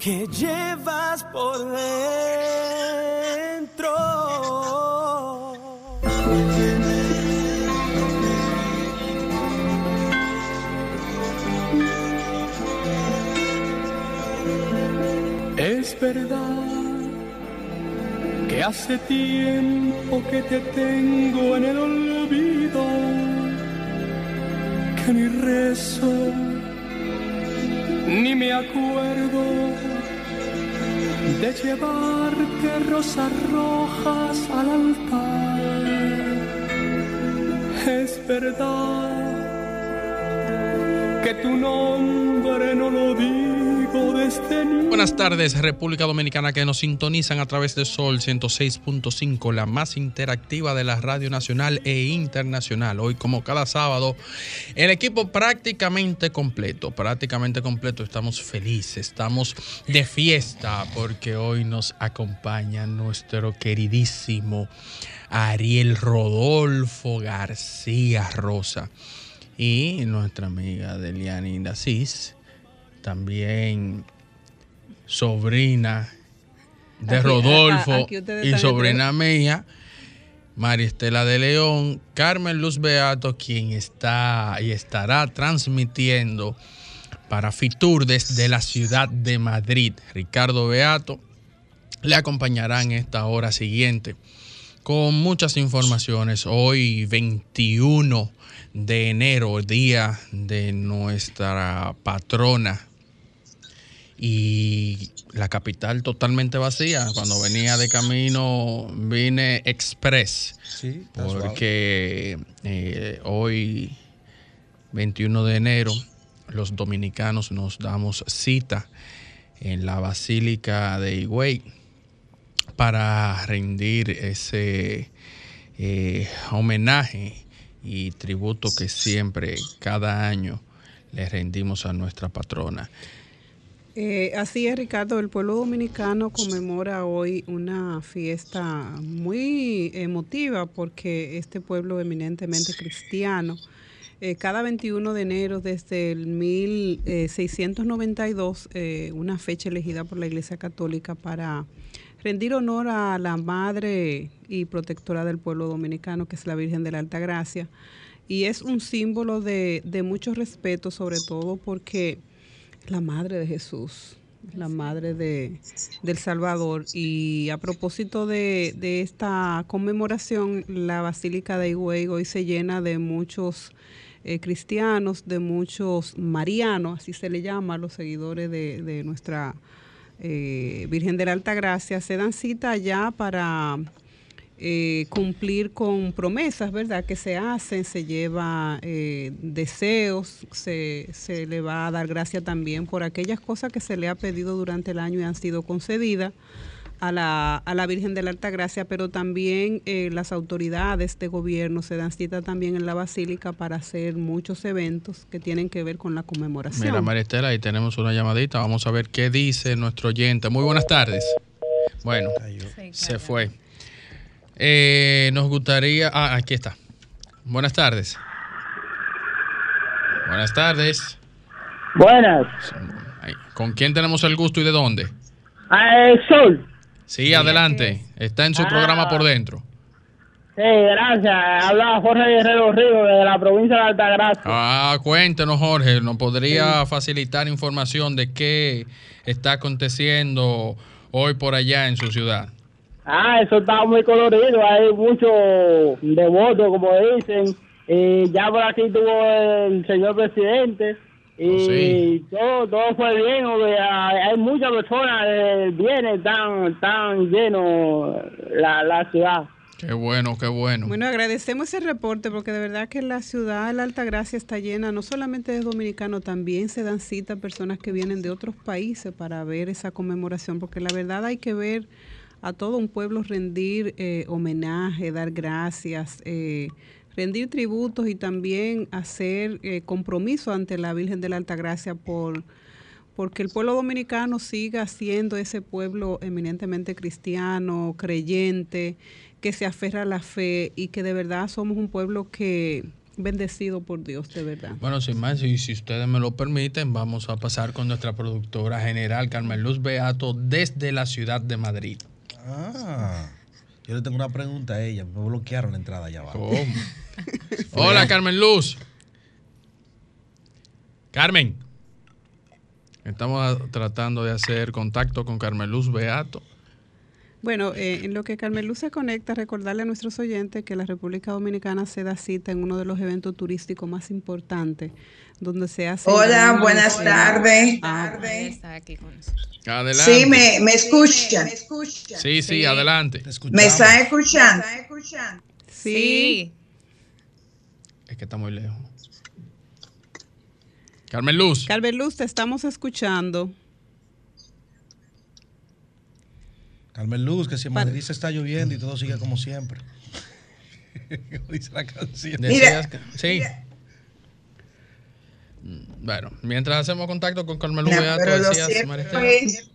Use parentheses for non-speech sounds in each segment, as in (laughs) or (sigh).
que llevas por dentro. Es verdad que hace tiempo que te tengo en el olvido, que ni rezo, ni me acuerdo de llevarte rosas rojas al altar. Es verdad que tu nombre no lo ni Buenas tardes, República Dominicana, que nos sintonizan a través de Sol 106.5, la más interactiva de la radio nacional e internacional. Hoy, como cada sábado, el equipo prácticamente completo, prácticamente completo. Estamos felices, estamos de fiesta, porque hoy nos acompaña nuestro queridísimo Ariel Rodolfo García Rosa y nuestra amiga Deliani Indasís, también sobrina de Aquí- Rodolfo a- a- y sobrina mía, María Estela de León, Carmen Luz Beato, quien está y estará transmitiendo para Fitur desde la ciudad de Madrid. Ricardo Beato le acompañará en esta hora siguiente con muchas informaciones. Hoy 21 de enero, día de nuestra patrona y la capital totalmente vacía. Cuando venía de camino vine express Sí, porque eh, hoy 21 de enero los dominicanos nos damos cita en la Basílica de Higüey para rendir ese eh, homenaje y tributo que siempre, cada año, le rendimos a nuestra patrona. Eh, así es, Ricardo. El pueblo dominicano conmemora hoy una fiesta muy emotiva porque este pueblo eminentemente cristiano, eh, cada 21 de enero desde el 1692, eh, una fecha elegida por la Iglesia Católica para rendir honor a la madre y protectora del pueblo dominicano, que es la Virgen de la Alta Gracia. Y es un símbolo de, de mucho respeto, sobre todo porque la madre de Jesús, la madre de, del Salvador. Y a propósito de, de esta conmemoración, la Basílica de Higüey hoy se llena de muchos eh, cristianos, de muchos marianos, así se le llama a los seguidores de, de nuestra eh, Virgen de la Alta Gracia. Se dan cita ya para eh, cumplir con promesas, ¿verdad? Que se hacen, se lleva eh, deseos, se, se le va a dar gracia también por aquellas cosas que se le ha pedido durante el año y han sido concedidas a la, a la Virgen de la Alta Gracia, pero también eh, las autoridades de gobierno se dan cita también en la Basílica para hacer muchos eventos que tienen que ver con la conmemoración. Mira, María Estela, ahí tenemos una llamadita. Vamos a ver qué dice nuestro oyente. Muy buenas tardes. Bueno, se fue. Eh, nos gustaría. Ah, aquí está. Buenas tardes. Buenas tardes. Buenas. ¿Con quién tenemos el gusto y de dónde? Ah, el sol. Sí, adelante. Está en su Ah. programa por dentro. Sí, gracias. Habla Jorge Guerrero Río de la provincia de Altagracia. Ah, cuéntenos, Jorge. ¿Nos podría facilitar información de qué está aconteciendo hoy por allá en su ciudad? Ah, eso está muy colorido. Hay muchos devotos, como dicen. Y ya por aquí tuvo el señor presidente. Y Oh, sí. todo, todo fue bien. o sea, Hay, muchas personas. eh, viene tan, tan lleno la, la ciudad. Qué bueno, qué bueno. Bueno, agradecemos ese reporte porque de verdad que la ciudad de la Altagracia está llena no solamente de dominicanos, también se dan cita a personas que vienen de otros países para ver esa conmemoración, porque la verdad hay que ver a todo un pueblo rendir eh, homenaje, dar gracias, eh, rendir tributos y también hacer eh, compromiso ante la Virgen de la Altagracia por porque el pueblo dominicano siga siendo ese pueblo eminentemente cristiano, creyente, que se aferra a la fe y que de verdad somos un pueblo que bendecido por Dios, de verdad. Bueno, sin más, y si ustedes me lo permiten, vamos a pasar con nuestra productora general, Carmen Luz Beato, desde la ciudad de Madrid. Ah, yo le tengo una pregunta a ella. Me bloquearon la entrada allá abajo. ¿Cómo? (laughs) Hola, Carmen Luz. Carmen. Estamos tratando de hacer contacto con Carmen Luz Beato. Bueno, eh, en lo que Carmen Luz se conecta, recordarle a nuestros oyentes que la República Dominicana se da cita en uno de los eventos turísticos más importantes, donde se hace... Hola, buenas tardes. ah, Adelante. Sí, me, me escuchan. Sí, sí, adelante. Te escuchamos. ¿Me están escuchando? sí. Es que está muy lejos. Carmen Luz. Carmen Luz, te estamos escuchando. Carmen Luz, que si en Madrid se está lloviendo y todo sigue como siempre. (laughs) Como dice la canción. Decías que- sí. Mm, Bueno, mientras hacemos contacto con Carmen Luz No, Beato, decías, cierto Maristela. es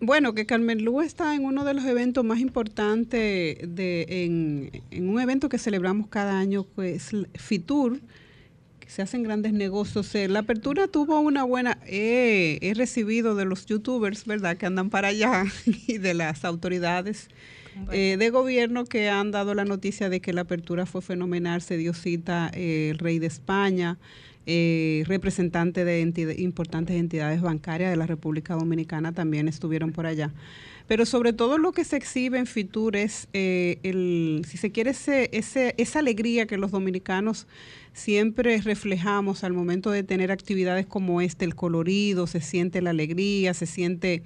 Bueno, que Carmen Luz está en uno de los eventos más importantes de, en, en un evento que celebramos cada año, que es FITUR, se hacen grandes negocios. Eh, La apertura tuvo una buena... eh, he recibido de los youtubers, ¿verdad?, que andan para allá (laughs) y de las autoridades eh, de gobierno que han dado la noticia de que la apertura fue fenomenal. Se dio cita eh, el rey de España, eh, representantes de entidad- importantes entidades bancarias de la República Dominicana también estuvieron por allá. Pero sobre todo lo que se exhibe en Fitur es, eh, el, si se quiere, ese, ese- esa alegría que los dominicanos siempre reflejamos al momento de tener actividades como este, el colorido, se siente la alegría, se siente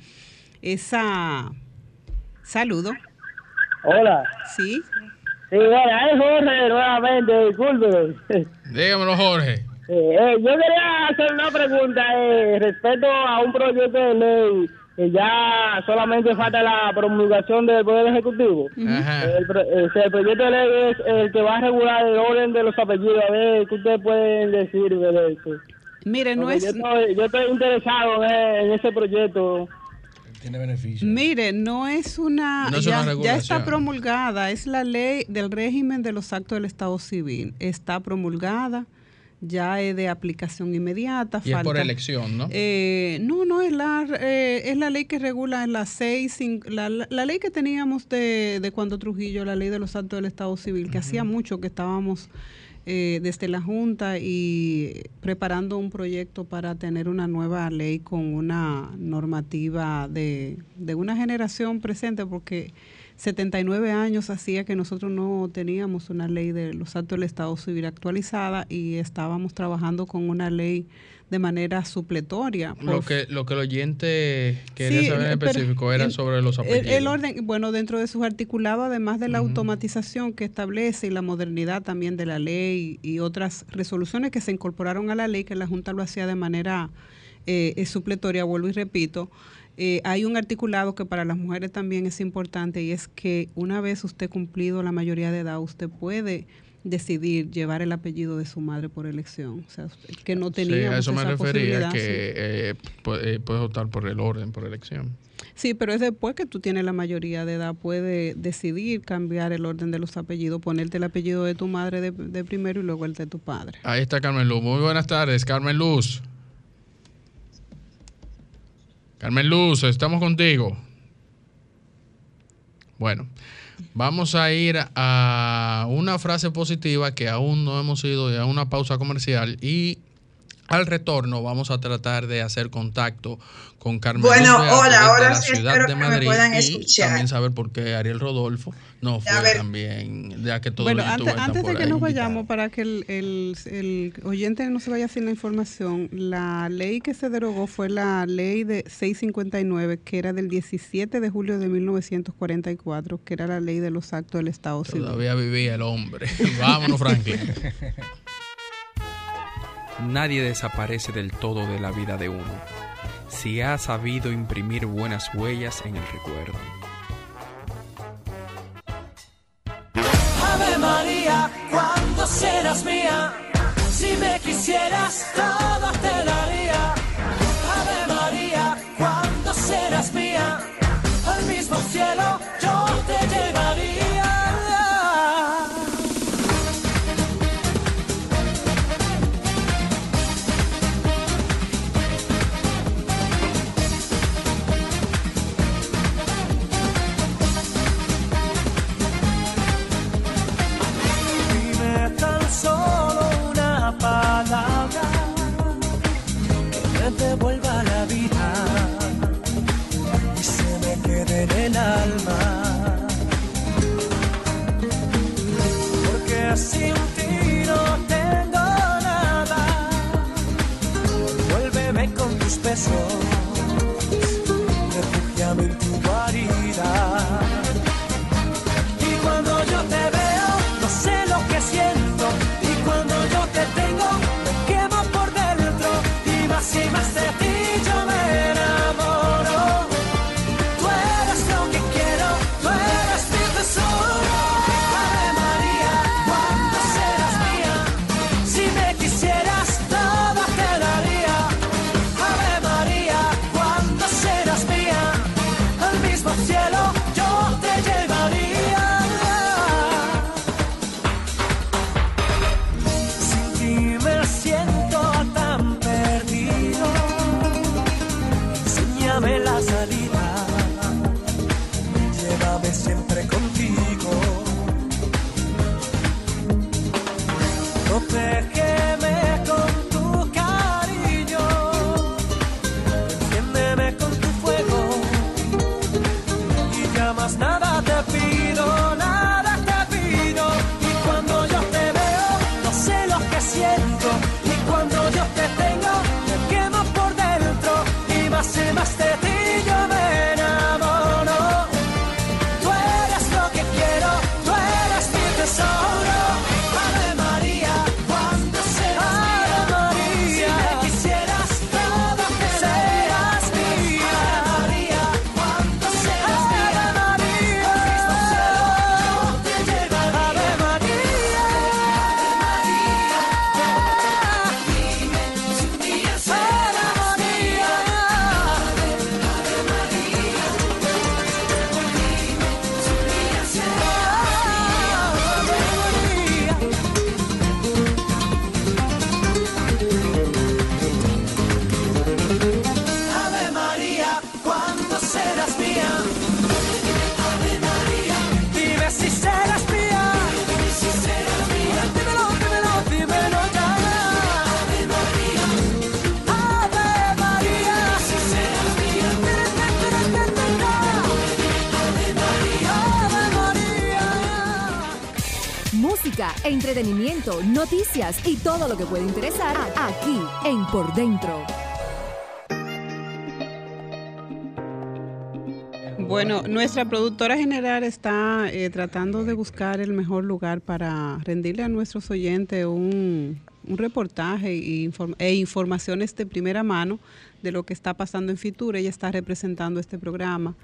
esa... Saludo. Hola. Sí. Sí, bueno, es Jorge nuevamente, disculpe. Dígamelo, Jorge. Eh, eh, yo quería hacer una pregunta eh, respecto a un proyecto de ley que ya solamente falta la promulgación del Poder Ejecutivo. Ajá. El, eh, el proyecto de ley es el que va a regular el orden de los apellidos. A ver, ¿qué ustedes pueden decir de eso? Mire, no Porque es... yo, estoy, yo estoy interesado en, en ese proyecto. Tiene beneficio. Mire, no es una, No es ya, una ya está promulgada, es la ley del régimen de los actos del Estado civil. Está promulgada, ya es de aplicación inmediata. Y es por falta- elección, ¿no? Eh, no, no, es la, eh, es la ley que regula en la, seis, la- la ley que teníamos de, de cuando Trujillo, la ley de los actos del Estado civil, que hacía mucho que estábamos eh, desde la Junta y preparando un proyecto para tener una nueva ley con una normativa de, de una generación presente, porque 79 años hacía que nosotros no teníamos una ley de los actos del Estado civil actualizada y estábamos trabajando con una ley de manera supletoria. Lo por- que, lo que el oyente quería Sí, saber en específico era el- sobre los apellidos. El, orden, bueno, dentro de sus articulados, además de la automatización que establece y la modernidad también de la ley y otras resoluciones que se incorporaron a la ley, que la Junta lo hacía de manera eh, eh, supletoria, vuelvo y repito, eh, hay un articulado que para las mujeres también es importante y es que una vez usted cumplido la mayoría de edad, usted puede decidir llevar el apellido de su madre por elección. O sea, que no Sí, teníamos a eso me esa refería, que sí. eh, pu- eh, puedes optar por el orden, por elección. Sí, pero es después que tú tienes la mayoría de edad, puede decidir cambiar el orden de los apellidos, ponerte el apellido de tu madre de, de primero y luego el de tu padre. Ahí está Carmen Luz. Muy buenas tardes, Carmen Luz. Carmen Luz, estamos contigo. Bueno, vamos a ir a una frase positiva que aún no hemos ido a una pausa comercial y Al retorno vamos a tratar de hacer contacto con Carmen Bueno, Luz hola, ahora sí ciudad espero de que me Madrid puedan y escuchar. también saber por qué Ariel Rodolfo no fue A ver. también, ya que todos Bueno, antes, antes de que nos vayamos, para que el, el- el oyente no se vaya sin la información, la ley que se derogó fue la ley de 659, que era del 17 de julio de 1944, que era la ley de los actos del Estado Civil. Todavía vivía el hombre. (laughs) Vámonos, Franklin. (laughs) Nadie desaparece del todo de la vida de uno, si ha sabido imprimir buenas huellas en el recuerdo. María, serás mía, si me quisieras todo te. Noticias y todo lo que puede interesar aquí en Por Dentro. Bueno, nuestra productora general está eh, tratando de buscar el mejor lugar para rendirle a nuestros oyentes un, un reportaje y inform- e informaciones de primera mano de lo que está pasando en Fitura. Ella está representando este programa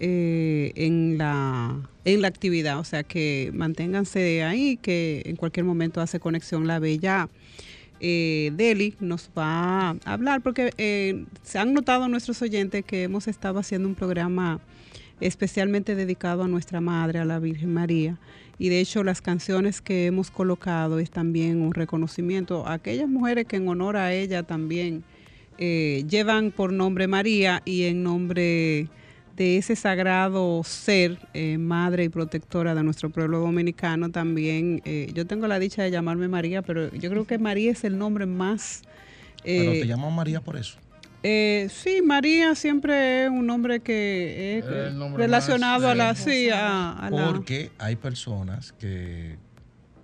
eh, en, la, en la actividad, o sea que manténganse ahí, que en cualquier momento hace conexión la bella eh, nos va a hablar porque eh, se han notado nuestros oyentes que hemos estado haciendo un programa especialmente dedicado a nuestra madre, a la Virgen María. Y de hecho las canciones que hemos colocado es también un reconocimiento a aquellas mujeres que en honor a ella también eh, llevan por nombre María y en nombre de ese sagrado ser, eh, madre y protectora de nuestro pueblo dominicano, también eh, yo tengo la dicha de llamarme María, pero yo creo que María es el nombre más Pero Eh, te llaman María por eso. eh, sí, María siempre es un nombre que es nombre relacionado a la, sí. a, a la, Porque hay personas que,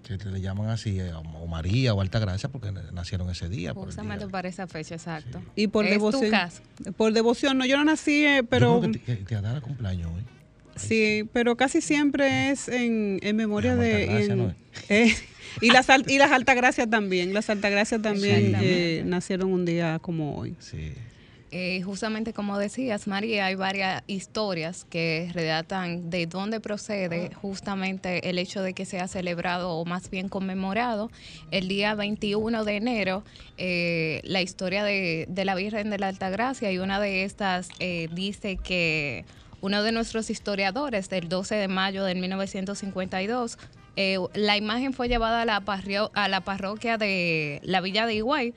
que le llaman así, eh, o María o Altagracia, porque nacieron ese día. por. Justamente para esa fecha, exacto. y por Es tu devoción. caso. Por devoción, no, yo no nací, eh, Yo pero creo que te, que te dará cumpleaños hoy. sí, pero casi siempre es en, en memoria La de en- ¿no es? (laughs) eh, y las al- y las altagracias también, las altagracias también Exactamente. eh, nacieron un día como hoy. Sí. Eh, justamente como decías, María, hay varias historias que redatan de dónde procede justamente el hecho de que se ha celebrado o más bien conmemorado el día 21 de enero. Eh, la historia de, de la Virgen de la Altagracia y una de estas eh, dice que uno de nuestros historiadores del 12 de mayo de 1952 eh, la imagen fue llevada a la, a la parroquia de la Villa de Higüey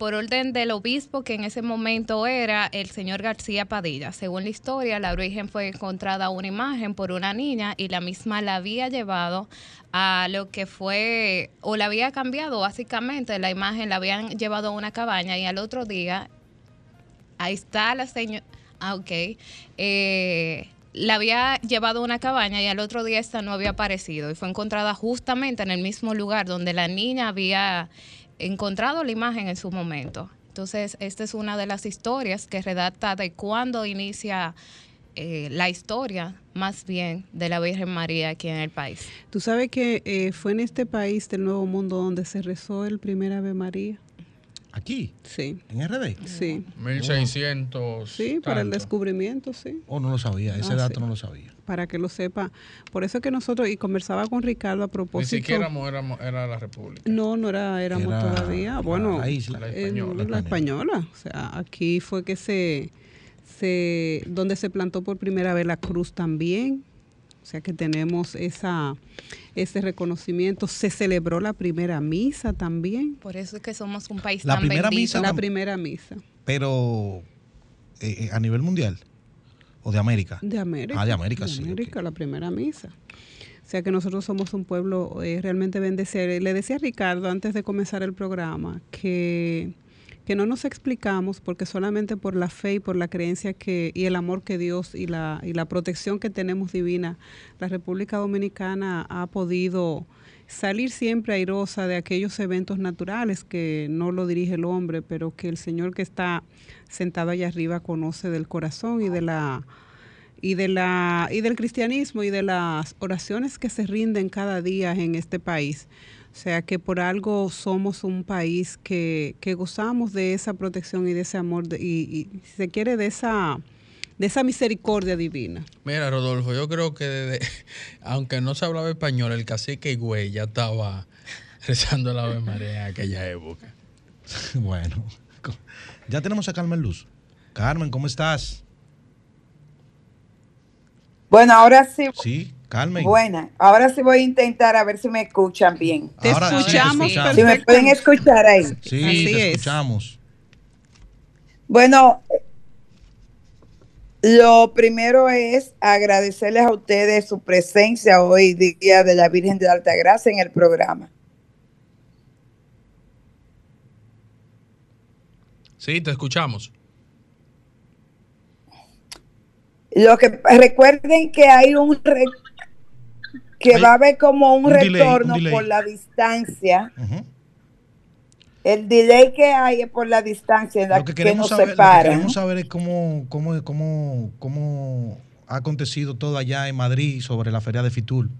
por orden del obispo que en ese momento era el señor García Padilla. Según la historia, la Virgen fue encontrada una imagen por una niña y la misma la había llevado a lo que fue, o la había cambiado básicamente, la imagen la habían llevado a una cabaña y al otro día, ahí está la señora, ah, ok, eh, la había llevado a una cabaña y al otro día esta no había aparecido y fue encontrada justamente en el mismo lugar donde la niña había encontrado la imagen en su momento. Entonces, esta es una de las historias que redacta de cuándo inicia eh, la historia, más bien, de la Virgen María aquí en el país. Tú sabes que eh, fue en este país del Nuevo Mundo donde se rezó el primer Ave María. ¿Aquí? Sí. ¿En RD? Sí. 1600. Sí, para el tanto. descubrimiento, sí. Oh, no lo sabía, ese Ah, dato sí. no lo sabía. Para que lo sepa. Por eso es que nosotros, y conversaba con Ricardo a Ni propósito. siquiera éramos- éramos- era la República. No, no era, éramos Era todavía. Bueno, la isla. La eh, española. la española. O sea, aquí fue que se, se, donde se plantó por primera vez la cruz también. O sea que tenemos esa, ese reconocimiento. Se celebró la primera misa también. Por eso es que somos un país La tan primera bendito. misa La primera misa Pero, eh, eh, ¿a nivel mundial? ¿O de América? de América. Ah, de América, de sí. América, la primera misa. O sea que nosotros somos un pueblo eh, realmente bendecido. Le decía a Ricardo antes de comenzar el programa que, que no nos explicamos porque solamente por la fe y por la creencia que y el amor que Dios y la, y la protección que tenemos divina, la República Dominicana ha podido salir siempre airosa de aquellos eventos naturales que no lo dirige el hombre, pero que el Señor que está sentado allá arriba conoce del corazón y de la y de la y del cristianismo y de las oraciones que se rinden cada día en este país. O sea que por algo somos un país que, que gozamos de esa protección y de ese amor de- y, y, si se quiere de esa de esa misericordia divina. Mira, Rodolfo, yo creo que desde, (laughs) aunque no se hablaba español, el cacique Higüey ya estaba (laughs) rezando la Ave María en aquella época. (laughs) bueno, ya tenemos a Carmen Luz. Carmen, ¿cómo estás? Bueno, ahora sí. Sí, Carmen. Buena, ahora sí voy a intentar a ver si me escuchan bien. Te Ahora sí, te escuchamos escuchamos. Si me pueden escuchar ahí. Sí, Así te es. escuchamos. Bueno, lo primero es agradecerles a ustedes su presencia hoy, Día de la Virgen de la Altagracia, en el programa. Sí, te escuchamos. Lo que recuerden que hay un re- que Hay va a haber como un, un delay, un retorno delay. por la distancia. Ujú. El delay que hay es por la distancia en la Lo que que, nos saber, lo que separa. queremos saber es cómo, cómo, cómo, cómo ha acontecido todo allá en Madrid sobre la feria de Fitul.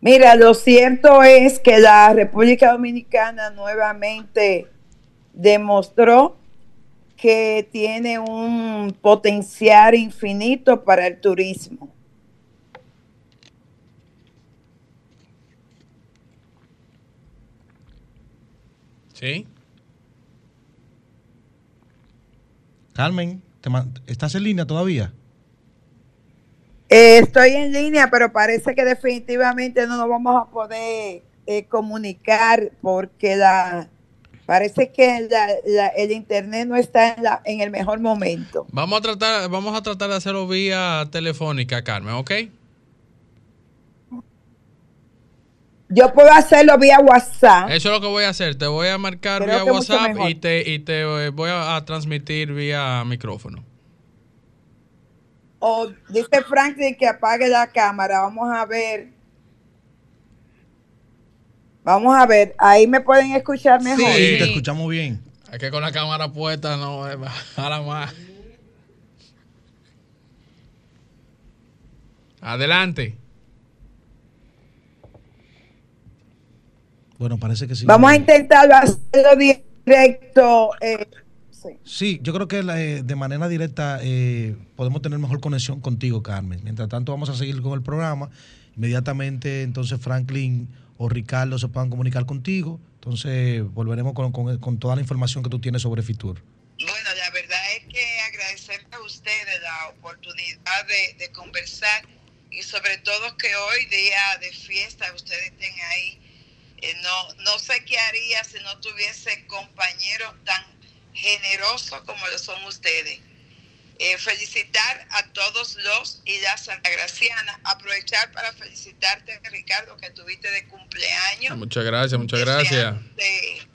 Mira, lo cierto es que la República Dominicana nuevamente demostró que tiene un potencial infinito para el turismo. Sí. Carmen, ¿estás en línea todavía? Eh, estoy en línea, pero parece que definitivamente no nos vamos a poder eh, comunicar porque la parece que la- la- el internet no está en, la- en el mejor momento. Vamos a tratar, vamos a tratar de hacerlo vía telefónica, Carmen, ¿ok? Yo puedo hacerlo vía WhatsApp. Eso es lo que voy a hacer. Te voy a marcar Creo vía WhatsApp y te, y te eh, voy a, a transmitir vía micrófono. O dice Franklin que apague la cámara. Vamos a ver. Vamos a ver. Ahí me pueden escuchar mejor. Sí, te escuchamos bien. Es que con la cámara puesta no (laughs) es para más. Adelante. Bueno, parece que sí. Vamos a intentarlo hacerlo directo. eh, Sí, yo creo que la, eh, de manera directa eh, podemos tener mejor conexión contigo, Carmen. Mientras tanto, vamos a seguir con el programa. Inmediatamente, entonces, Franklin o Ricardo se puedan comunicar contigo. Entonces, volveremos con, con- con toda la información que tú tienes sobre Fitur. Bueno, la verdad es que agradecerle a ustedes la oportunidad de, de conversar y sobre todo que hoy, día de fiesta, ustedes estén ahí. Eh, no, no sé qué haría si no tuviese compañeros tan generosos como lo son ustedes. Eh, felicitar a todos los y las santagracianas. Aprovechar para felicitarte, Ricardo, que tuviste de cumpleaños Muchas gracias, muchas gracias. de-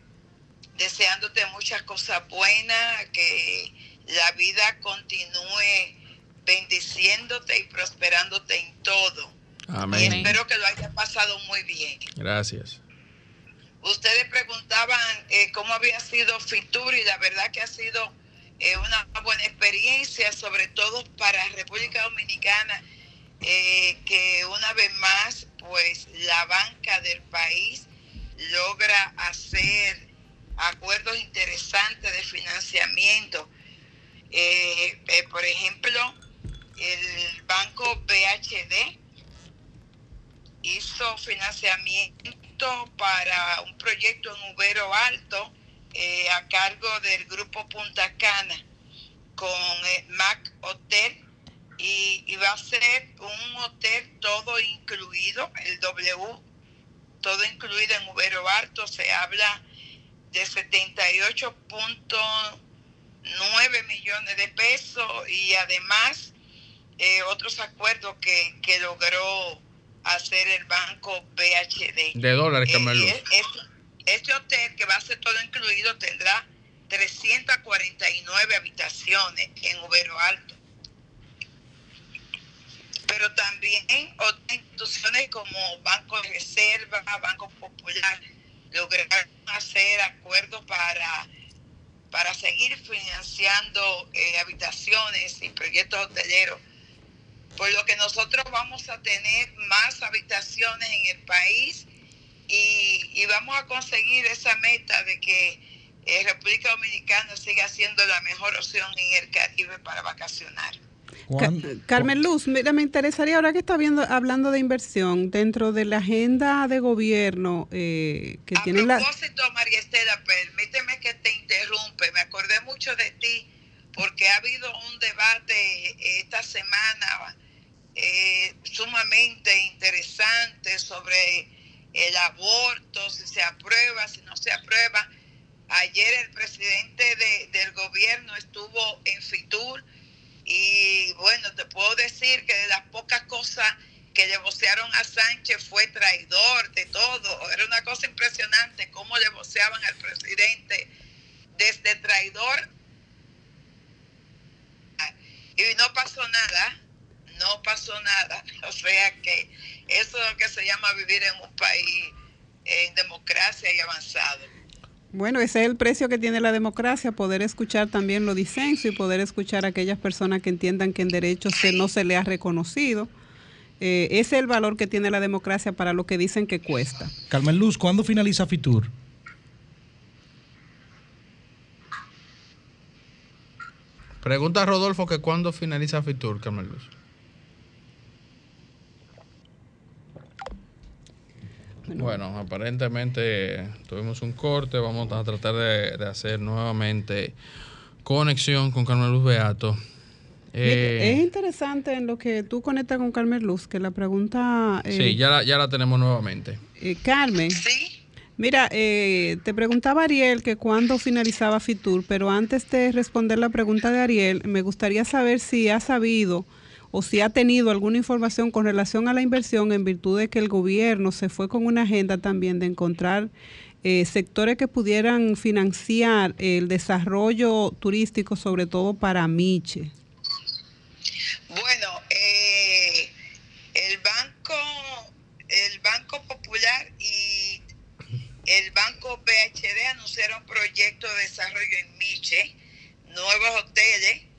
deseándote muchas cosas buenas, que la vida continúe bendiciéndote y prosperándote en todo. Y Amén. espero que lo hayas pasado muy bien. Gracias. Ustedes preguntaban eh, cómo había sido Fitur y la verdad que ha sido eh, una buena experiencia, sobre todo para República Dominicana, eh, que una vez más, pues la banca del país logra hacer acuerdos interesantes de financiamiento. Por ejemplo, el banco BHD hizo financiamiento para un proyecto en Ubero Alto eh, a cargo del grupo Punta Cana con eh, Mac Hotel y, va a ser un hotel todo incluido, el W, todo incluido en Ubero Alto, se habla de 78.9 millones de pesos y además eh, otros acuerdos que, que logró hacer el banco BHD. De dólares, Eh, es- este hotel, que va a ser todo incluido, tendrá 349 habitaciones en Ubero Alto. Pero también otras instituciones como Banco de Reserva, Banco Popular, lograron hacer acuerdos para, para seguir financiando eh, habitaciones y proyectos hoteleros por lo que nosotros vamos a tener más habitaciones en el país y, y vamos a conseguir esa meta de que eh, República Dominicana siga siendo la mejor opción en el Caribe para vacacionar. Ca- Carmen Luz, mira, me interesaría ahora que está viendo, hablando de inversión dentro de la agenda de gobierno eh, que tiene la... propósito, María Estela, permíteme que te interrumpe. Me acordé mucho de ti porque ha habido un debate eh, esta semana eh, sumamente interesante sobre el aborto, si se aprueba, si no se aprueba. Ayer el presidente de- del gobierno estuvo en Fitur y bueno, te puedo decir que de las pocas cosas que le vocearon a Sánchez fue traidor de todo. Era una cosa impresionante cómo le voceaban al presidente desde traidor y no pasó nada, no pasó nada. (laughs) O sea que eso es lo que se llama vivir en un país en democracia y avanzado. Bueno, ese es el precio que tiene la democracia, poder escuchar también los disensos y poder escuchar a aquellas personas que entiendan que en derechos se, no se le ha reconocido. Eh, ese es el valor que tiene la democracia para lo que dicen que cuesta. Carmen Luz, ¿cuándo finaliza Fitur? Pregunta a Rodolfo que cuándo finaliza Fitur, Carmen Luz. Bueno, aparentemente tuvimos un corte. Vamos a tratar de, de hacer nuevamente conexión con Carmen Luz Beato. Eh, es interesante en lo que tú conectas con Carmen Luz, que la pregunta... eh, sí, ya la, ya la tenemos nuevamente. eh, Carmen. Mira, eh, te preguntaba Ariel que cuándo finalizaba Fitur, pero antes de responder la pregunta de Ariel, me gustaría saber si has sabido o si ha tenido alguna información con relación a la inversión en virtud de que el gobierno se fue con una agenda también de encontrar eh, sectores que pudieran financiar el desarrollo turístico, sobre todo para Miche. Bueno, eh, el Banco, el Banco Popular y el Banco BHD anunciaron proyectos de desarrollo en Miche, nuevos hoteles.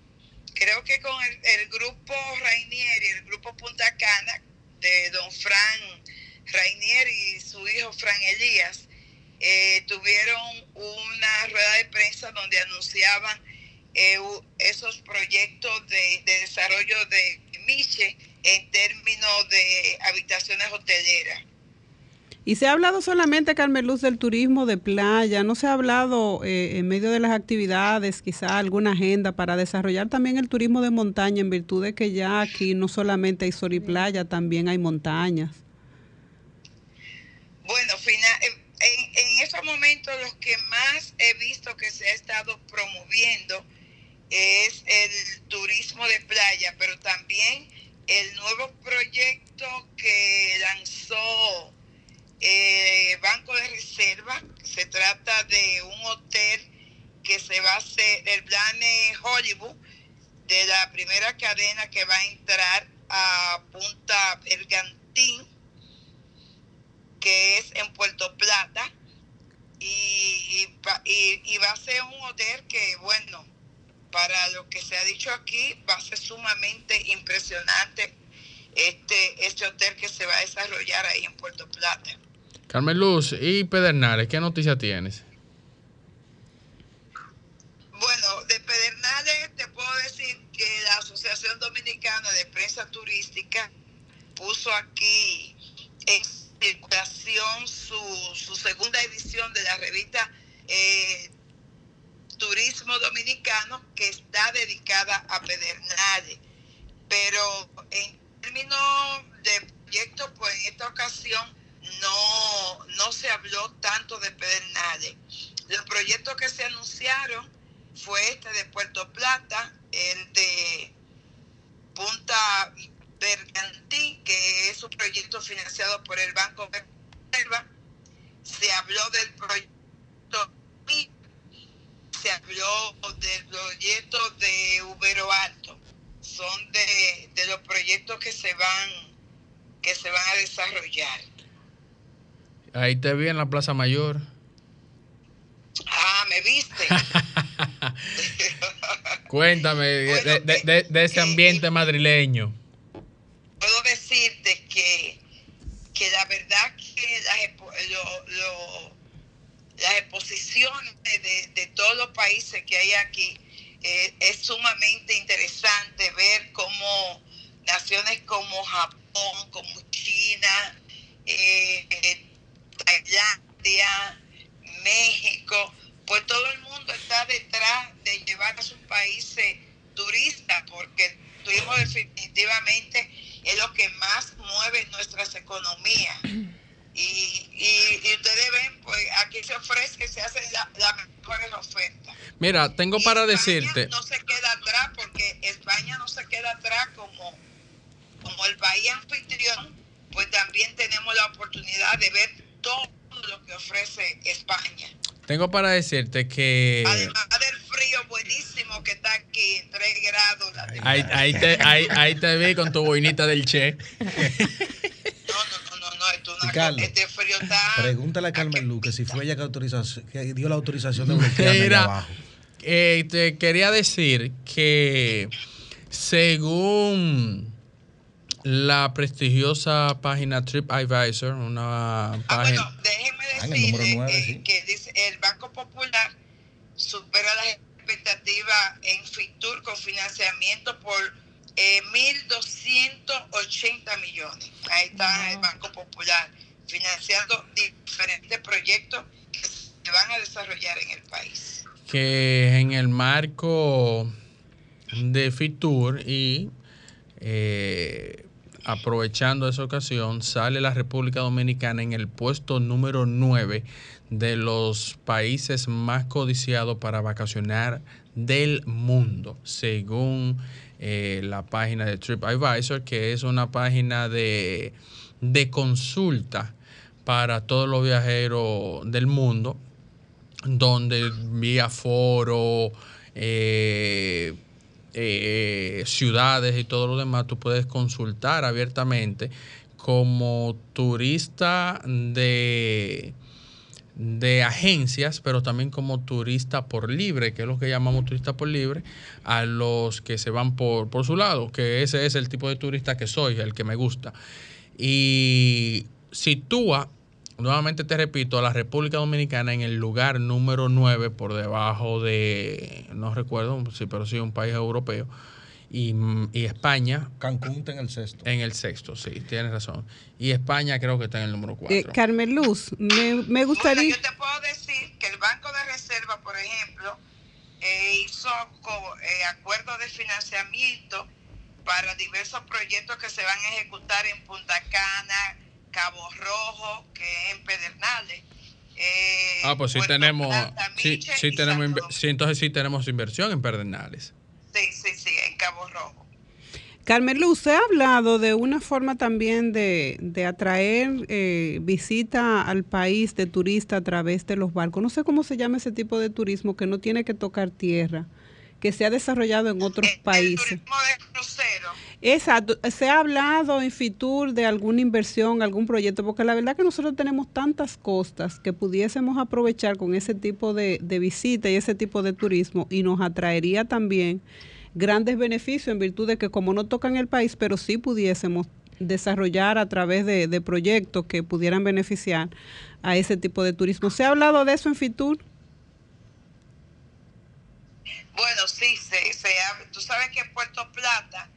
Creo que con el, el grupo Rainier y el grupo Punta Cana de don Fran Rainier y su hijo Fran Elías eh, tuvieron una rueda de prensa donde anunciaban eh, esos proyectos de, de desarrollo de Miche en términos de habitaciones hoteleras. Y se ha hablado solamente, Carmen Luz, del turismo de playa, no se ha hablado eh, en medio de las actividades, quizá alguna agenda para desarrollar también el turismo de montaña, en virtud de que ya aquí no solamente hay sol y playa, también hay montañas. Bueno, fina- en, en estos momentos los que más he visto que se ha estado promoviendo es el turismo de playa, pero también el nuevo proyecto que lanzó eh, Banco de Reserva. Se trata de un hotel que se va a hacer, el plan Hollywood, de la primera cadena que va a entrar a Punta Bergantín que es en Puerto Plata y, y y va a ser un hotel que, bueno, para lo que se ha dicho aquí, va a ser sumamente impresionante este, este hotel que se va a desarrollar ahí en Puerto Plata. Carmen Luz y Pedernales, ¿qué noticia tienes? Bueno, de Pedernales te puedo decir que la Asociación Dominicana de Prensa Turística puso aquí en circulación su, su segunda edición de la revista eh, Turismo Dominicano que está dedicada a Pedernales. Pero en términos de proyectos, pues en esta ocasión no, no se habló tanto de Pedernales. Los proyectos que se anunciaron fue este de Puerto Plata, el de Punta Bergantín, que es un proyecto financiado por el Banco de. Se habló del proyecto se habló del proyecto de Ubero Alto. Son de, de los proyectos que se van que se van a desarrollar. Ahí te vi en la Plaza Mayor. Ah, ¿me viste? (laughs) Cuéntame de, de- de- de- de ese ambiente madrileño. puedo decirte que, que la verdad que las, lo- lo- las exposiciones de, de todos los países que hay aquí eh, es sumamente interesante ver cómo naciones como Japón, como China, eh, eh, Tailandia, México, pues todo el mundo está detrás de llevar a sus países turistas, porque el turismo definitivamente es lo que más mueve nuestras economías. Y, y, y ustedes ven, pues aquí se ofrece, se hacen la- las mejores ofertas. Mira, tengo para decirte. No se queda atrás, porque España no se queda atrás como, como el país anfitrión, pues también tenemos la oportunidad de ver todo lo que ofrece España. Tengo para decirte que Además del frío buenísimo que está aquí, 3 grados. La ahí, ahí te, ahí, ahí te vi con tu boinita del Che. Carlos, este frío está... pregúntale a Carmen Luque si fue ella que, autorizó, que dio la autorización de (laughs) bloquearme abajo. eh, te quería decir que según la prestigiosa página TripAdvisor, una página... Ah, en el número nueve, sí. que dice el Banco Popular supera las expectativas en Fitur con financiamiento por eh, 1.280 millones. Ahí está el Banco Popular financiando diferentes proyectos que se van a desarrollar en el país. que en el marco de Fitur y eh, aprovechando esa ocasión, sale la República Dominicana en el puesto número 9 de los países más codiciados para vacacionar del mundo, según eh, la página de TripAdvisor, que es una página de, de consulta para todos los viajeros del mundo, donde vía foro, eh, eh, ciudades y todo lo demás, tú puedes consultar abiertamente como turista de, de agencias, pero también como turista por libre, que es lo que llamamos turista por libre, a los que se van por, por su lado, que ese es el tipo de turista que soy, el que me gusta. Y sitúa, nuevamente te repito, a la República Dominicana en el lugar número 9 por debajo de, no recuerdo, sí, pero sí, un país europeo. Y, y España. Cancún está en el sexto. En el sexto, sí, tienes razón. Y España creo que está en el número 4. Eh, Carmen Luz, me, me gustaría... Bueno, yo te puedo decir que el Banco de Reserva, por ejemplo, eh, hizo eh, acuerdos de financiamiento para diversos proyectos que se van a ejecutar en Punta Cana, Cabo Rojo, que es en Pedernales. eh, Ah, pues sí Puerto tenemos, Plata, sí, sí tenemos, sí, entonces sí tenemos inversión en Pedernales. Sí, sí, sí, en Cabo Rojo. Carmen Luz, se ha hablado de una forma también de, de atraer eh, visita al país de turista a través de los barcos. No sé cómo se llama ese tipo de turismo que no tiene que tocar tierra, que se ha desarrollado en otros países. Exacto. ¿Se ha hablado en Fitur de alguna inversión, algún proyecto? Porque la verdad que nosotros tenemos tantas costas que pudiésemos aprovechar con ese tipo de, de visita y ese tipo de turismo y nos atraería también grandes beneficios en virtud de que como no tocan el país, pero sí pudiésemos desarrollar a través de, de proyectos que pudieran beneficiar a ese tipo de turismo. ¿Se ha hablado de eso en Fitur? Bueno, sí, se, se ha- tú sabes que Puerto Plata,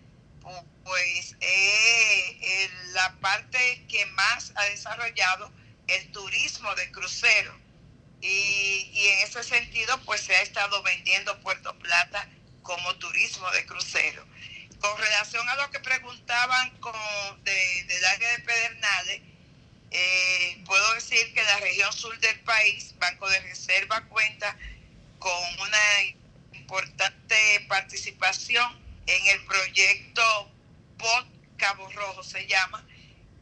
pues, es eh, la parte que más ha desarrollado el turismo de crucero. Y, y en ese sentido, pues se ha estado vendiendo Puerto Plata como turismo de crucero. Con relación a lo que preguntaban con, de- del área de Pedernales, eh, puedo decir que la región sur del país, Banco de Reserva cuenta con una importante participación en el proyecto POT Cabo Rojo se llama,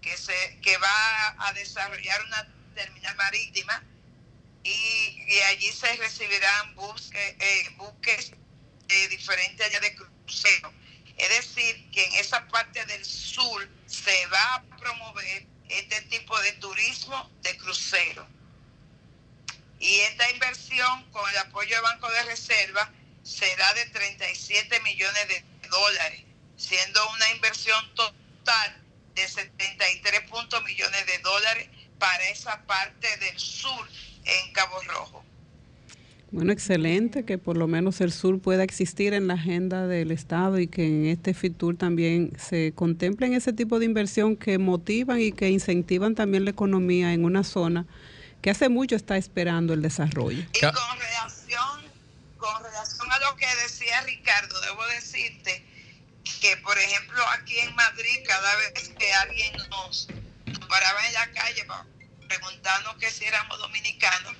que, se, que va a desarrollar una terminal marítima y, y allí se recibirán busque- eh, buques de diferentes áreas de crucero. Es decir, que en esa parte del sur se va a promover este tipo de turismo de crucero. Y esta inversión con el apoyo del Banco de Reserva será de 37 millones de dólares, siendo una inversión total de 73 puntos millones de dólares para esa parte del sur en Cabo Rojo. Bueno, excelente que por lo menos el sur pueda existir en la agenda del Estado y que en este FITUR también se contemplen ese tipo de inversión que motivan y que incentivan también la economía en una zona que hace mucho está esperando el desarrollo. Y con relación, con relación a lo que decía Ricardo, debo decirte que, por ejemplo, aquí en Madrid, cada vez que alguien nos, paraba en la calle para preguntarnos que si éramos dominicanos,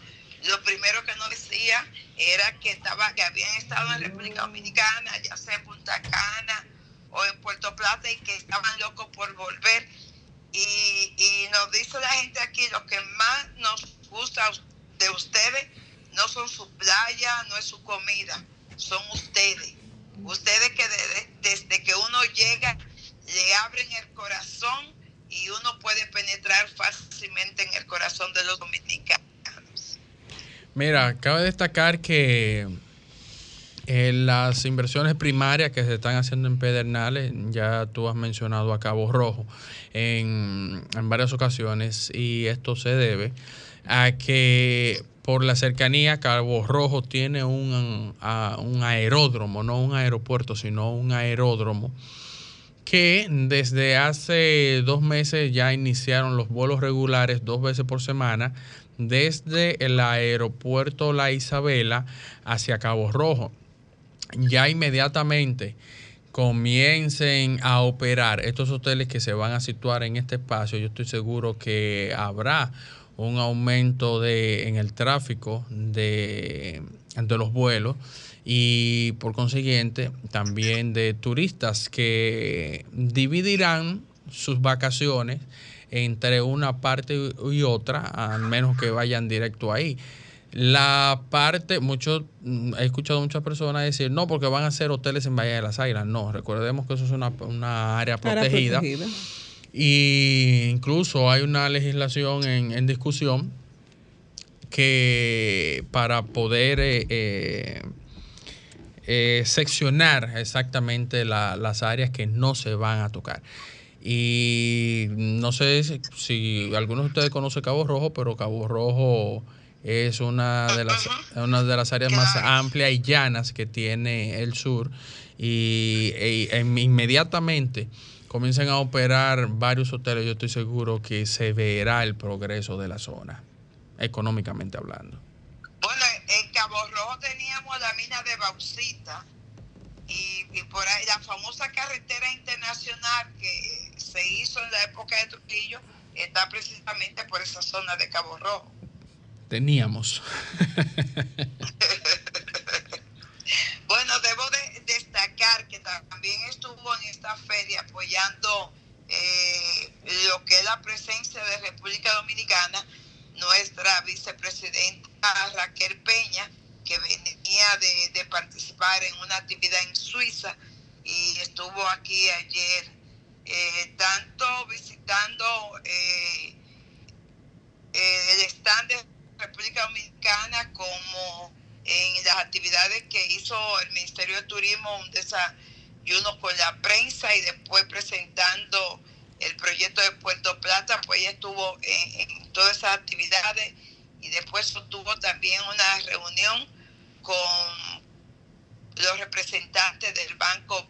lo primero que nos decía era que estaba que habían estado en República Dominicana, ya sea en Punta Cana o en Puerto Plata, y que estaban locos por volver. Y, y nos dice la gente aquí, lo que más nos gusta de ustedes no son su playa, no es su comida, son ustedes. Ustedes que de- desde que uno llega le abren el corazón y uno puede penetrar fácilmente en el corazón de los dominicanos. Mira, cabe destacar que eh, las inversiones primarias que se están haciendo en Pedernales, ya tú has mencionado a Cabo Rojo en varias ocasiones, y esto se debe a que por la cercanía Cabo Rojo tiene un, un aeródromo, no un aeropuerto, sino un aeródromo que desde hace dos meses ya iniciaron los vuelos regulares dos veces por semana desde el aeropuerto La Isabela hacia Cabo Rojo. Ya inmediatamente comiencen a operar estos hoteles que se van a situar en este espacio, yo estoy seguro que habrá un aumento de, en el tráfico de de los vuelos y por consiguiente también de turistas que dividirán sus vacaciones entre una parte y otra, al menos que vayan directo ahí. La parte, mucho, he escuchado muchas personas decir, no, porque van a ser hoteles en Bahía de las Águilas. No, recordemos que eso es una, una área protegida. Y incluso hay una legislación en, en discusión que para poder eh, eh, eh, seccionar exactamente la- las áreas que no se van a tocar. Y no sé si, si algunos de ustedes conocen Cabo Rojo, pero Cabo Rojo es una de las, una de las áreas más amplias y llanas que tiene el sur. Y, e- inmediatamente comiencen a operar varios hoteles, yo estoy seguro que se verá el progreso de la zona, económicamente hablando. Bueno, en Cabo Rojo teníamos la mina de bauxita y, y por ahí la famosa carretera internacional que se hizo en la época de Trujillo está precisamente por esa zona de Cabo Rojo. Teníamos. (laughs) Bueno, debo de que también estuvo en esta feria apoyando eh, lo que es la presencia de República Dominicana, nuestra vicepresidenta Raquel Peña, que venía de, de participar en una actividad en Suiza y estuvo aquí ayer, eh, tanto visitando eh, eh, el stand de República Dominicana como en las actividades que hizo el Ministerio de Turismo, un desayuno con la prensa y después presentando el proyecto de Puerto Plata, pues ella estuvo en, todas esas actividades y después sostuvo también una reunión con los representantes del Banco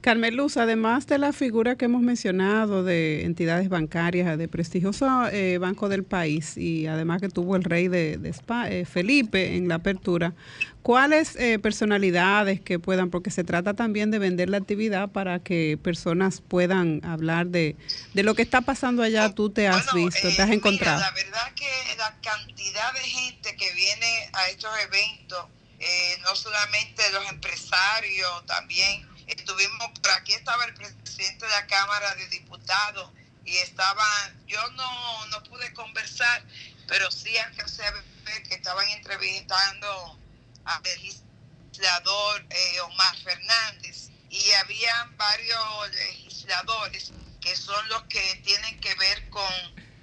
Carmen Luz, además de la figura que hemos mencionado de entidades bancarias de prestigioso eh, banco del país y además que tuvo el rey de, de Espa- eh, Felipe en la apertura, ¿cuáles eh, personalidades que puedan, porque se trata también de vender la actividad para que personas puedan hablar de, de lo que está pasando allá, tú te has visto, te has Eh, encontrado? Mira, la verdad que la cantidad de gente que viene a estos eventos, eh, no solamente los empresarios, también estuvimos por aquí, estaba el presidente de la Cámara de Diputados y estaban, yo no, no pude conversar, pero sí alcancé a ver que estaban entrevistando al legislador eh, Omar Fernández y habían varios legisladores que son los que tienen que ver con,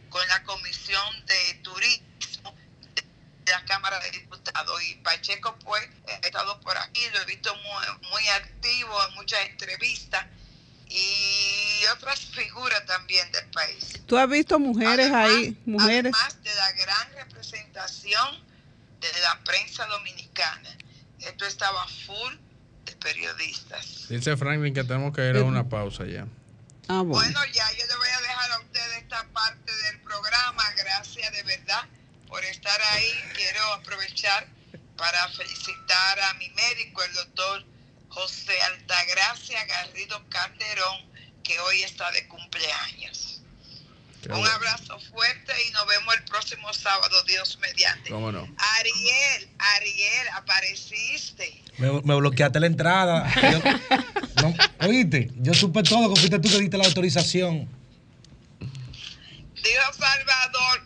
con la Comisión de Turismo la Cámara de Diputados. Y Pacheco, pues, ha estado por aquí, lo he visto muy, muy activo en muchas entrevistas y otras figuras también del país. ¿Tú has visto mujeres ahí, mujeres? Además de la gran representación de la prensa dominicana. Esto estaba full de periodistas. Dice Franklin que tenemos que ir a una pausa ya. Ah, Bueno, ya yo le voy a dejar a ustedes esta parte del programa. Gracias de verdad por estar ahí. Quiero aprovechar para felicitar a mi médico, el doctor José Altagracia Garrido Calderón, que hoy está de cumpleaños. Qué Un bueno. abrazo fuerte y nos vemos el próximo sábado, Dios mediante. ¿Cómo no? Ariel, Ariel, apareciste. Me, me bloqueaste la entrada. Yo- no, oíste, yo supe todo, que fuiste tú que diste la autorización.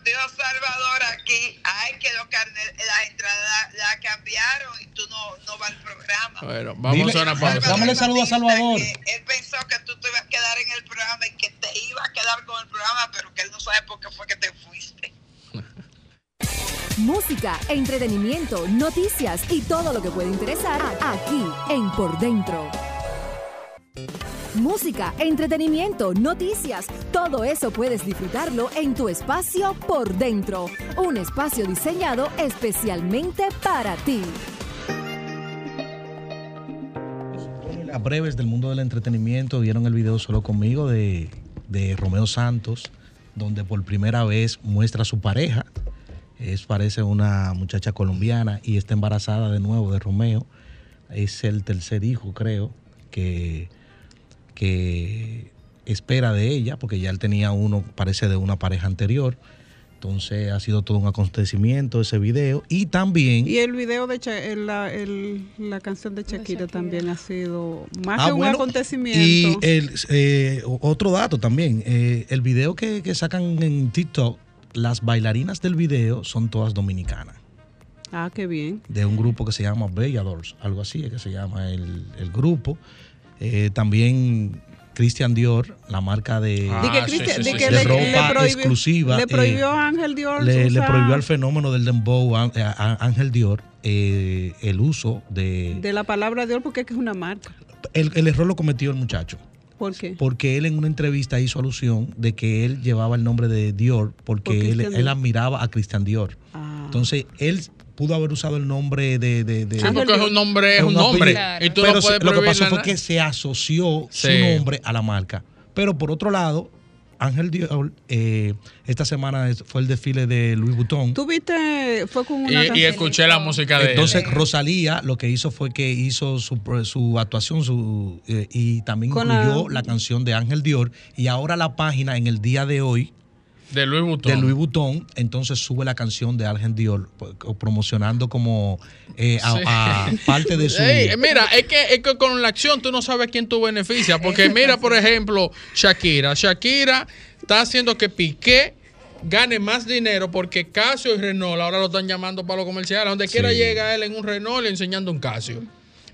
Dios Salvador aquí. Ay, que los carnet, las entradas la, la cambiaron y tú no, no vas al programa. Bueno, vamos Dile- a una pausa. Dámele saludo a Salvador. Él pensó que tú te ibas a quedar en el programa y que te ibas a quedar con el programa, pero que él no sabe por qué fue que te fuiste. Música, entretenimiento, noticias y todo lo que puede interesar aquí en Por Dentro. Música, entretenimiento, noticias, todo eso puedes disfrutarlo en tu espacio Por Dentro, un espacio diseñado especialmente para ti. A breves del mundo del entretenimiento vieron el video solo conmigo de, de Romeo Santos, donde por primera vez muestra a su pareja. Es parece una muchacha colombiana y está embarazada de nuevo de Romeo. Es el tercer hijo, creo, que, que espera de ella, porque ya él tenía uno, parece de una pareja anterior. Entonces ha sido todo un acontecimiento ese video. Y también... Y el video de Cha- el- la, el- la canción de Shakira, también ha sido más Ah, que un bueno, acontecimiento. Y el, eh, otro dato también, eh, el video que, que sacan en TikTok, las bailarinas del video son todas dominicanas, ah, qué bien. de un grupo que se llama Belladors, algo así es que se llama el, el grupo. Eh, también Christian Dior, la marca de, que le- ropa le prohibió- exclusiva. Le eh, prohibió a Ángel Dior le, le prohibió al fenómeno del dembow a, a- a Ángel Dior eh, el uso de... de la palabra Dior porque es que es una marca. El, el error lo cometió el muchacho. ¿Por qué? Porque él en una entrevista hizo alusión de que él llevaba el nombre de Dior porque Por él, admiraba a Christian Dior. Entonces él pudo haber usado el nombre de... de, de- Sí, porque es un nombre, es un nombre. Y tú no Pero puedes lo que pasó fue que se asoció su nombre a la marca. Pero por otro lado, Ángel Dior, eh, esta semana fue el desfile de Louis Vuitton. Tú viste, fue con una Y, escuché la música de Entonces él. Rosalía lo que hizo fue que hizo su, su actuación su, eh, y también Con incluyó la- la... canción de Ángel Dior y ahora la página en el día de hoy de Louis Vuitton. de Louis Vuitton entonces sube la canción de Ángel Dior pues, promocionando como eh, a, Sí. a parte de (laughs) su Ey, mira, es que, es que con la acción tú no sabes quién tú beneficias. Porque mira, por ejemplo, Shakira. Shakira está haciendo que Piqué gane más dinero porque Casio y Renault ahora lo están llamando para los comerciales. Donde quiera Sí. llega él en un Renault enseñando un Casio.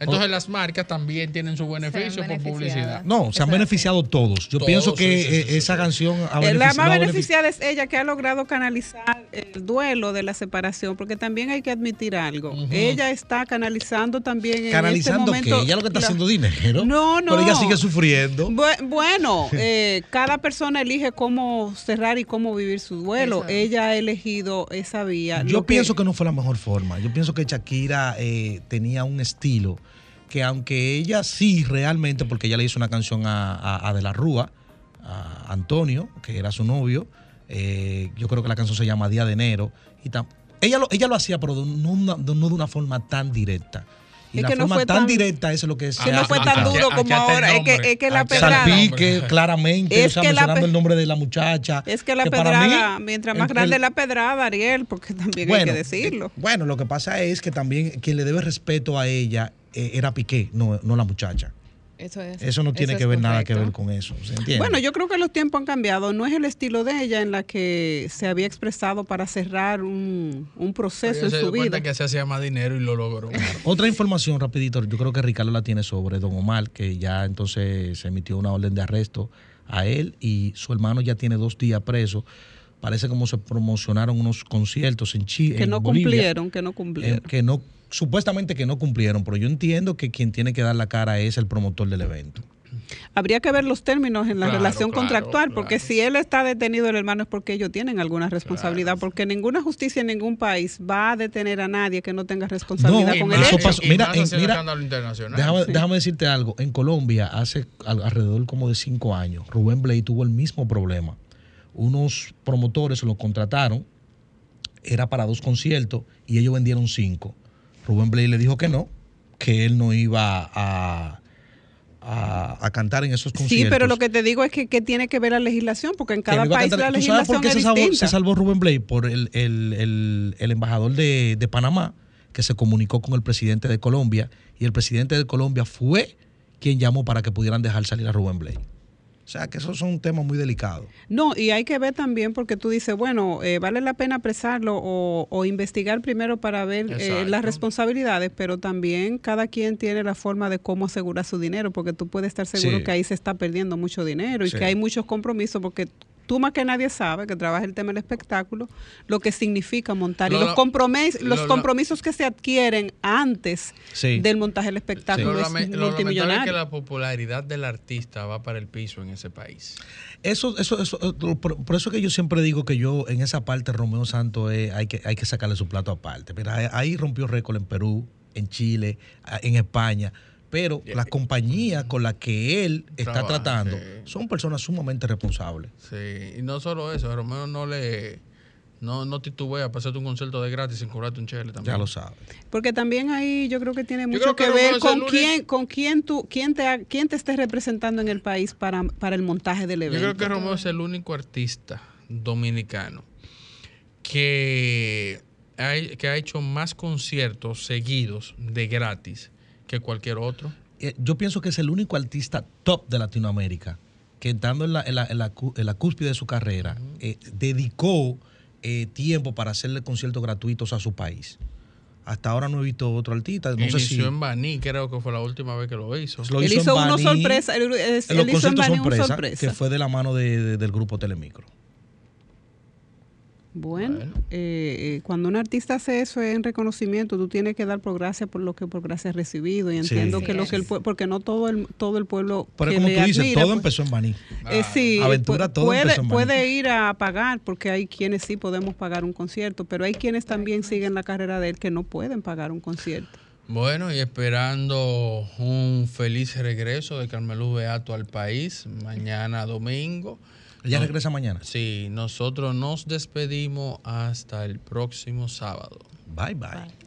Entonces las marcas también tienen su beneficio por publicidad. no, se han beneficiado todos. Yo Todos, pienso que sí, sí, eh, esa canción ha Eh, La más beneficiada es ella que ha logrado canalizar el duelo de la separación, porque también hay que admitir algo. Ella está canalizando también en Canalizando este que momento. ella lo que está la- haciendo dinero. No, no. Pero ella sigue sufriendo. Bu- Bueno, (laughs) eh, cada persona elige cómo cerrar y cómo vivir su duelo. Ella ha elegido esa vía. Yo Lo que- pienso que no fue la mejor forma. Yo pienso que Shakira eh, tenía un estilo que aunque ella sí realmente, porque ella le hizo una canción a, a- a De la Rúa, a Antonio, que era su novio, eh, yo creo que la canción se llama Día de Enero, y tam- ella, lo, ella lo hacía, pero de no, una- de- no de una forma tan directa. Y Es la que no forma fue tan, tan- directa es lo que se que no fue tan duro como ahora. Es que, es que la pedrada. Salpique claramente, Es o sea, mencionando pe- el nombre de la muchacha. Es que la pedrada, mí, mientras el- más grande el- la pedrada, Ariel, porque también hay que decirlo. eh, bueno, lo que pasa es que también quien le debe respeto a ella era Piqué, no, no la muchacha. Eso, es, Eso no tiene eso que es ver nada que ver con eso. ¿se entiende? Bueno, yo creo que los tiempos han cambiado. No es el estilo de ella en la que se había expresado para cerrar un, un proceso en se su dio cuenta vida. que se hacía más dinero y lo logró. (laughs) Otra información rapidito, yo creo que Ricardo la tiene sobre Don Omar, que ya entonces se emitió una orden de arresto a él y su hermano ya tiene dos días preso. Parece como se promocionaron unos conciertos en Chile. Que no cumplieron, que no cumplieron. que no, supuestamente que no cumplieron, pero yo entiendo que quien tiene que dar la cara es el promotor del evento. Habría que ver los términos en la Claro, relación claro, contractual, porque si él está detenido el hermano es porque ellos tienen alguna responsabilidad, porque ninguna justicia en ningún país va a detener a nadie que no tenga responsabilidad No, con y el eso hecho. pasó. Mira, más en- mira. Déjame, Sí. déjame decirte algo. En Colombia, hace al- alrededor como de cinco años, Rubén Blade tuvo el mismo problema. Unos promotores lo contrataron, era para dos conciertos y ellos vendieron cinco. Rubén Blade le dijo que no, que él no iba a, a, a cantar en esos conciertos. Sí, pero lo que te digo es que, que tiene que ver la legislación, porque en cada país cantar. la ¿Tú sabes por legislación qué es se salvó, distinta. se salvó Rubén Blade? Por el, el- el- el embajador de, de Panamá que se comunicó con el presidente de Colombia y el presidente de Colombia fue quien llamó para que pudieran dejar salir a Rubén Blade. O sea, que esos son un tema muy delicado. No, y hay que ver también porque tú dices, bueno, eh, vale la pena apresarlo o, o investigar primero para ver eh, las responsabilidades, pero también cada quien tiene la forma de cómo asegurar su dinero, porque tú puedes estar seguro Sí. que ahí se está perdiendo mucho dinero y Sí. que hay muchos compromisos, porque tú más que nadie sabe que trabaja el tema del espectáculo, lo que significa montar Lo- y los, compromis- lo- los lo- compromisos que se adquieren antes Sí. del montaje del espectáculo Lo, es lo lamentable es que multimillonario. la popularidad del artista va para el piso en ese país. Eso, eso, eso, eh, por, por eso que yo siempre digo que yo en esa parte Romeo Santos eh, hay, que, hay que sacarle su plato aparte. Mira, ahí- rompió récord en Perú, en Chile, en España. Pero las compañías con las que él está Trabaja, tratando sí. son personas sumamente responsables. Sí, y no solo eso, a Romeo no le no, no titubea para hacerte un concierto de gratis sin cobrarte un chele también. Ya lo sabes. Porque también ahí yo creo que tiene Yo mucho que ver con único- quién, con quién tú, quién te, quién te esté representando en el país para, para el montaje del Yo evento. creo que Romeo es el único artista dominicano que, hay, que ha hecho más conciertos seguidos de gratis que cualquier otro. Eh, Yo pienso que es el único artista top de Latinoamérica que estando en la, en la- en la cu- en la cúspide de su carrera, eh, dedicó eh, tiempo para hacerle conciertos gratuitos a su país. Hasta ahora no he visto otro artista. No sé Inició si en Baní, creo que fue la última vez que lo hizo. lo Él hizo, hizo Baní, sorpresa, él- los él hizo en Baní sorpresa, sorpresa. que fue de la mano de- de- del grupo Telemicro. Bueno, eh, eh, cuando un artista hace eso es en reconocimiento, tú tienes que dar por gracia por lo que por gracia has recibido y entiendo Sí, que lo que el porque no todo el todo el pueblo Pero que como le tú dices, admira, todo pues, empezó en Baní. eh, sí, Aventura, todo puede, empezó en Baní. puede ir a pagar porque hay quienes sí podemos pagar un concierto, pero hay quienes también siguen la carrera de él que no pueden pagar un concierto. Bueno, y esperando un feliz regreso de Carmelo Beato al país mañana domingo. Ella No- regresa mañana. Sí, nosotros nos despedimos hasta el próximo sábado. Bye bye.